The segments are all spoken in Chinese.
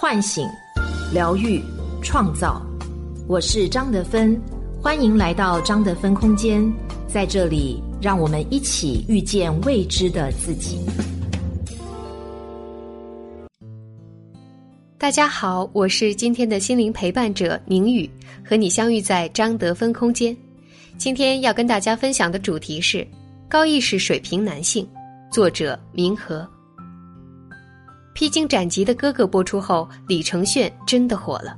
唤醒、疗愈、创造。我是张德芬，欢迎来到张德芬空间，在这里，让我们一起遇见未知的自己。大家好，我是今天的心灵陪伴者宁宇，和你相遇在张德芬空间。今天要跟大家分享的主题是高意识水平男性，作者明和。披荆斩棘的哥哥播出后，李承铉真的火了。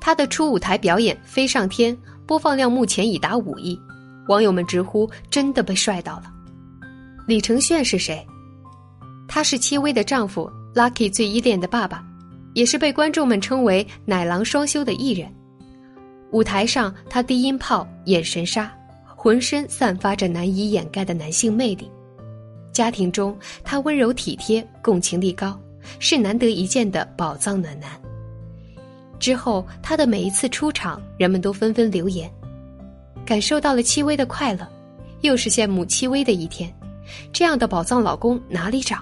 他的初舞台表演《飞上天》播放量目前已达五亿，网友们直呼真的被帅到了。李承铉是谁？他是戚薇的丈夫，Lucky 最依恋的爸爸，也是被观众们称为“奶狼双修”的艺人。舞台上，他低音炮、眼神杀，浑身散发着难以掩盖的男性魅力。家庭中，他温柔体贴，共情力高。是难得一见的宝藏暖男。之后，他的每一次出场，人们都纷纷留言，感受到了戚薇的快乐，又是羡慕戚薇的一天。这样的宝藏老公哪里找？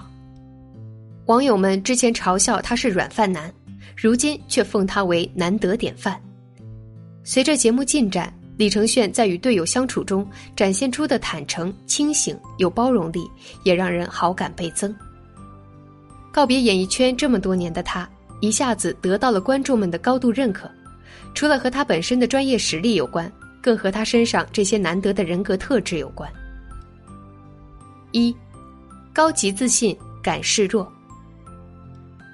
网友们之前嘲笑他是软饭男，如今却奉他为难得典范。随着节目进展，李承铉在与队友相处中展现出的坦诚、清醒、有包容力，也让人好感倍增。告别演艺圈这么多年的他，一下子得到了观众们的高度认可。除了和他本身的专业实力有关，更和他身上这些难得的人格特质有关。一，高级自信，敢示弱。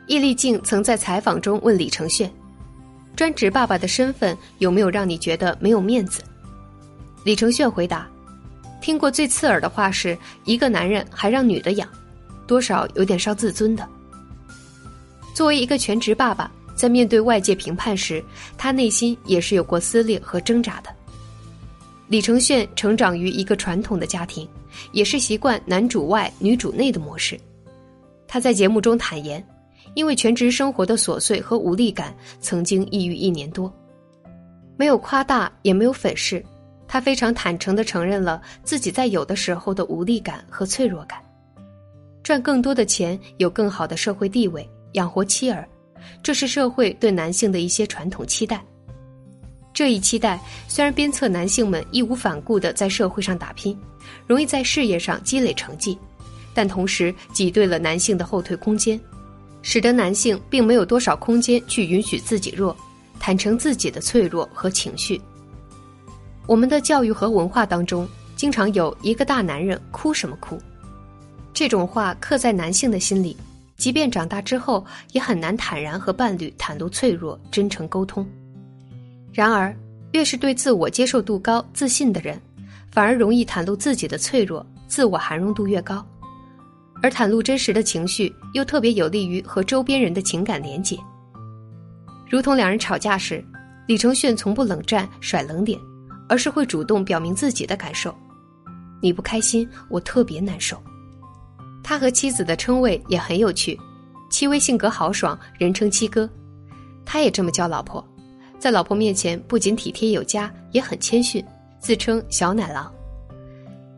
易立竞曾在采访中问李承铉：“专职爸爸的身份有没有让你觉得没有面子？”李承铉回答：“听过最刺耳的话是一个男人还让女的养。”多少有点伤自尊的。作为一个全职爸爸，在面对外界评判时，他内心也是有过撕裂和挣扎的。李承铉成长于一个传统的家庭，也是习惯男主外女主内的模式。他在节目中坦言，因为全职生活的琐碎和无力感，曾经抑郁一年多。没有夸大，也没有粉饰，他非常坦诚地承认了自己在有的时候的无力感和脆弱感。赚更多的钱，有更好的社会地位，养活妻儿，这是社会对男性的一些传统期待。这一期待虽然鞭策男性们义无反顾地在社会上打拼，容易在事业上积累成绩，但同时挤兑了男性的后退空间，使得男性并没有多少空间去允许自己弱，坦诚自己的脆弱和情绪。我们的教育和文化当中，经常有一个大男人哭什么哭。这种话刻在男性的心里，即便长大之后，也很难坦然和伴侣袒露脆弱、真诚沟通。然而，越是对自我接受度高、自信的人，反而容易袒露自己的脆弱，自我涵容度越高。而袒露真实的情绪，又特别有利于和周边人的情感连结。如同两人吵架时，李承铉从不冷战、甩冷脸，而是会主动表明自己的感受：“你不开心，我特别难受。”他和妻子的称谓也很有趣，戚薇性格豪爽，人称七哥，他也这么叫老婆，在老婆面前不仅体贴有加，也很谦逊，自称小奶狼。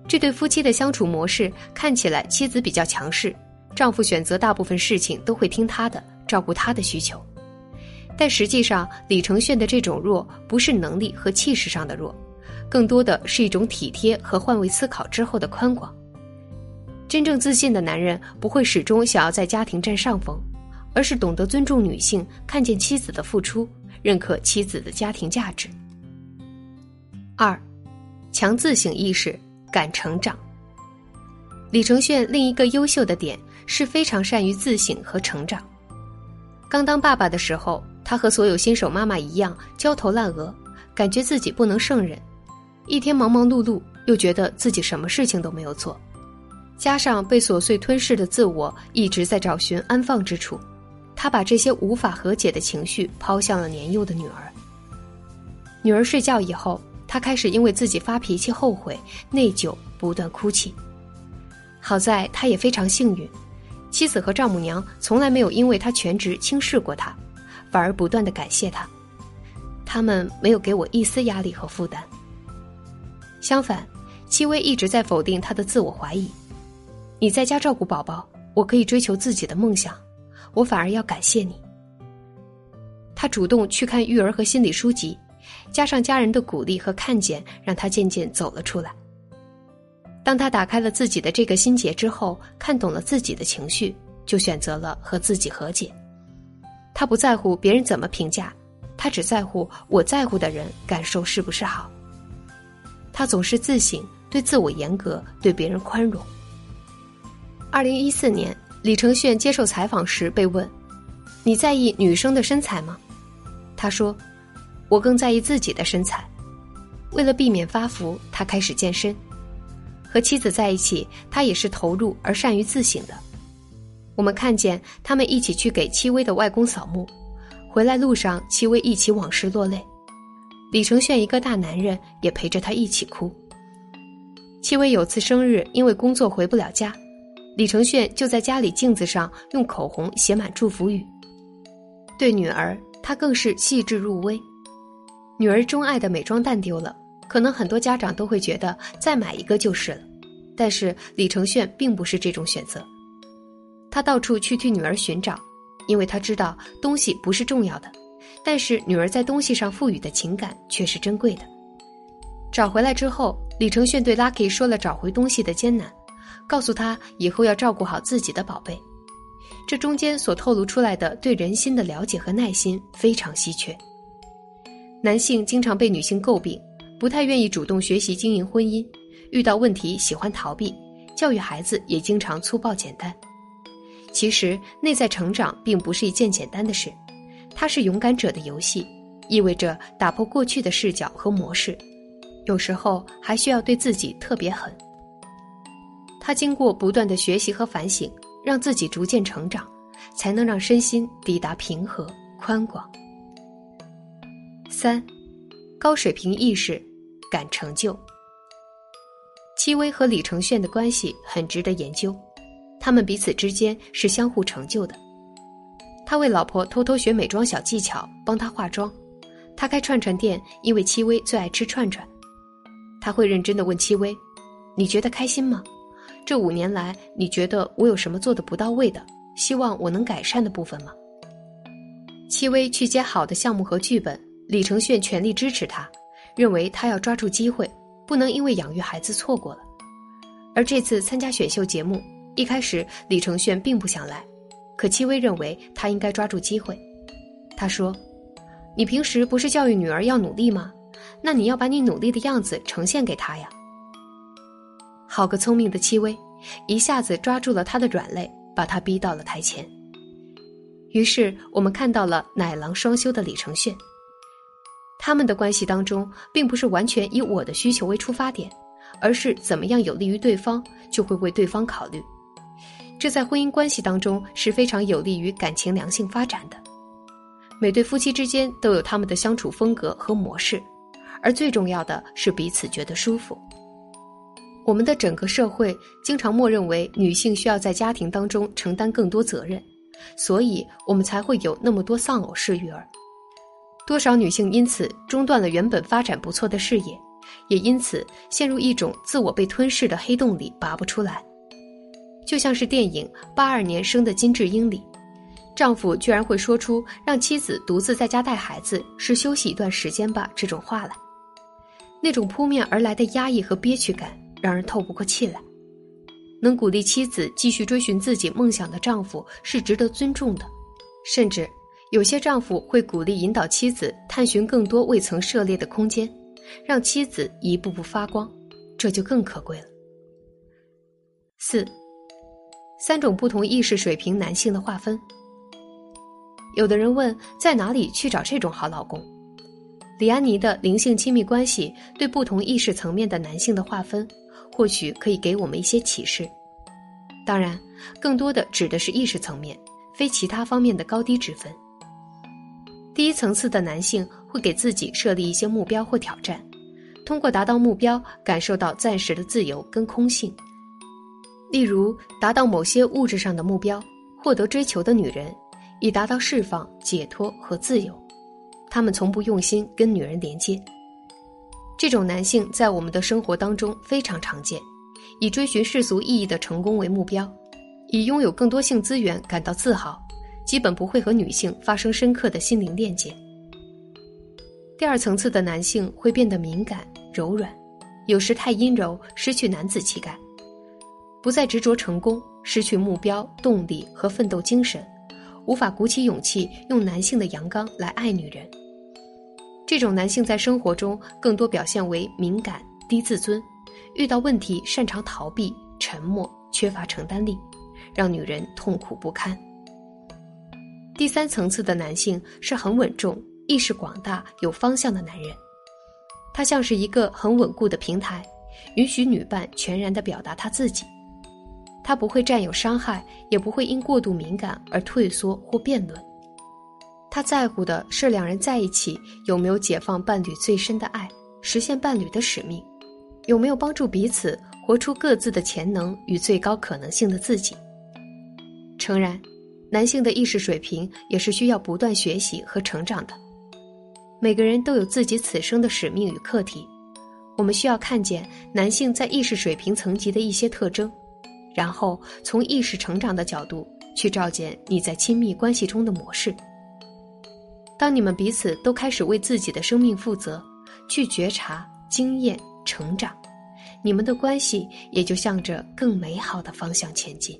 这对夫妻的相处模式看起来，妻子比较强势，丈夫选择大部分事情都会听他的，照顾他的需求，但实际上李承铉的这种弱不是能力和气势上的弱，更多的是一种体贴和换位思考之后的宽广。真正自信的男人不会始终想要在家庭占上风，而是懂得尊重女性，看见妻子的付出，认可妻子的家庭价值。二，强自省意识，敢成长。李承铉另一个优秀的点是非常善于自省和成长。刚当爸爸的时候，他和所有新手妈妈一样焦头烂额，感觉自己不能胜任，一天忙忙碌碌，又觉得自己什么事情都没有做。加上被琐碎吞噬的自我一直在找寻安放之处，他把这些无法和解的情绪抛向了年幼的女儿。女儿睡觉以后，他开始因为自己发脾气、后悔、内疚，不断哭泣。好在他也非常幸运，妻子和丈母娘从来没有因为他全职轻视过他，反而不断的感谢他。他们没有给我一丝压力和负担。相反，戚薇一直在否定他的自我怀疑。你在家照顾宝宝，我可以追求自己的梦想，我反而要感谢你。他主动去看育儿和心理书籍，加上家人的鼓励和看见，让他渐渐走了出来。当他打开了自己的这个心结之后，看懂了自己的情绪，就选择了和自己和解。他不在乎别人怎么评价，他只在乎我在乎的人感受是不是好。他总是自省，对自我严格，对别人宽容。二零一四年，李承铉接受采访时被问：“你在意女生的身材吗？”他说：“我更在意自己的身材。为了避免发福，他开始健身。和妻子在一起，他也是投入而善于自省的。我们看见他们一起去给戚薇的外公扫墓，回来路上，戚薇一起往事落泪。”李承铉一个大男人也陪着他一起哭。戚薇有次生日，因为工作回不了家，李承铉就在家里镜子上用口红写满祝福语。对女儿，他更是细致入微。女儿钟爱的美妆蛋丢了，可能很多家长都会觉得再买一个就是了，但是李承铉并不是这种选择。他到处去替女儿寻找，因为他知道东西不是重要的。但是女儿在东西上赋予的情感却是珍贵的。找回来之后，李承铉对 Lucky 说了找回东西的艰难，告诉他以后要照顾好自己的宝贝。这中间所透露出来的对人心的了解和耐心非常稀缺。男性经常被女性诟病，不太愿意主动学习经营婚姻，遇到问题喜欢逃避，教育孩子也经常粗暴简单。其实内在成长并不是一件简单的事。它是勇敢者的游戏，意味着打破过去的视角和模式，有时候还需要对自己特别狠。他经过不断的学习和反省，让自己逐渐成长，才能让身心抵达平和宽广。三，高水平意识，敢成就。戚薇和李承铉的关系很值得研究，他们彼此之间是相互成就的。他为老婆偷偷学美妆小技巧，帮她化妆。他开串串店，因为戚薇最爱吃串串。他会认真的问戚薇：“你觉得开心吗？这五年来，你觉得我有什么做的不到位的？希望我能改善的部分吗？”戚薇去接好的项目和剧本，李承铉全力支持他，认为他要抓住机会，不能因为养育孩子错过了。而这次参加选秀节目，一开始李承铉并不想来。可戚薇认为他应该抓住机会，他说：“你平时不是教育女儿要努力吗？那你要把你努力的样子呈现给她呀。”好个聪明的戚薇，一下子抓住了他的软肋，把他逼到了台前。于是我们看到了奶狼双修的李承铉。他们的关系当中，并不是完全以我的需求为出发点，而是怎么样有利于对方，就会为对方考虑。这在婚姻关系当中是非常有利于感情良性发展的。每对夫妻之间都有他们的相处风格和模式，而最重要的是彼此觉得舒服。我们的整个社会经常默认为女性需要在家庭当中承担更多责任，所以我们才会有那么多丧偶式育儿。多少女性因此中断了原本发展不错的事业，也因此陷入一种自我被吞噬的黑洞里拔不出来。就像是电影《八二年生的金智英》里，丈夫居然会说出让妻子独自在家带孩子是休息一段时间吧这种话来，那种扑面而来的压抑和憋屈感让人透不过气来。能鼓励妻子继续追寻自己梦想的丈夫是值得尊重的，甚至有些丈夫会鼓励引导妻子探寻更多未曾涉猎的空间，让妻子一步步发光，这就更可贵了。四。三种不同意识水平男性的划分。有的人问，在哪里去找这种好老公？李安妮的灵性亲密关系对不同意识层面的男性的划分，或许可以给我们一些启示。当然，更多的指的是意识层面，非其他方面的高低之分。第一层次的男性会给自己设立一些目标或挑战，通过达到目标，感受到暂时的自由跟空性。例如，达到某些物质上的目标，获得追求的女人，以达到释放、解脱和自由。他们从不用心跟女人连接。这种男性在我们的生活当中非常常见，以追寻世俗意义的成功为目标，以拥有更多性资源感到自豪，基本不会和女性发生深刻的心灵链接。第二层次的男性会变得敏感、柔软，有时太阴柔，失去男子气概，不再执着成功，失去目标、动力和奋斗精神，无法鼓起勇气用男性的阳刚来爱女人。这种男性在生活中更多表现为敏感、低自尊，遇到问题擅长逃避、沉默、缺乏承担力，让女人痛苦不堪。第三层次的男性是很稳重。意识广大、有方向的男人，他像是一个很稳固的平台，允许女伴全然的表达他自己。他不会占有伤害，也不会因过度敏感而退缩或辩论。他在乎的是两人在一起有没有解放伴侣最深的爱，实现伴侣的使命，有没有帮助彼此活出各自的潜能与最高可能性的自己。诚然，男性的意识水平也是需要不断学习和成长的。每个人都有自己此生的使命与课题，我们需要看见男性在意识水平层级的一些特征，然后从意识成长的角度去照见你在亲密关系中的模式。当你们彼此都开始为自己的生命负责，去觉察、经验、成长，你们的关系也就向着更美好的方向前进。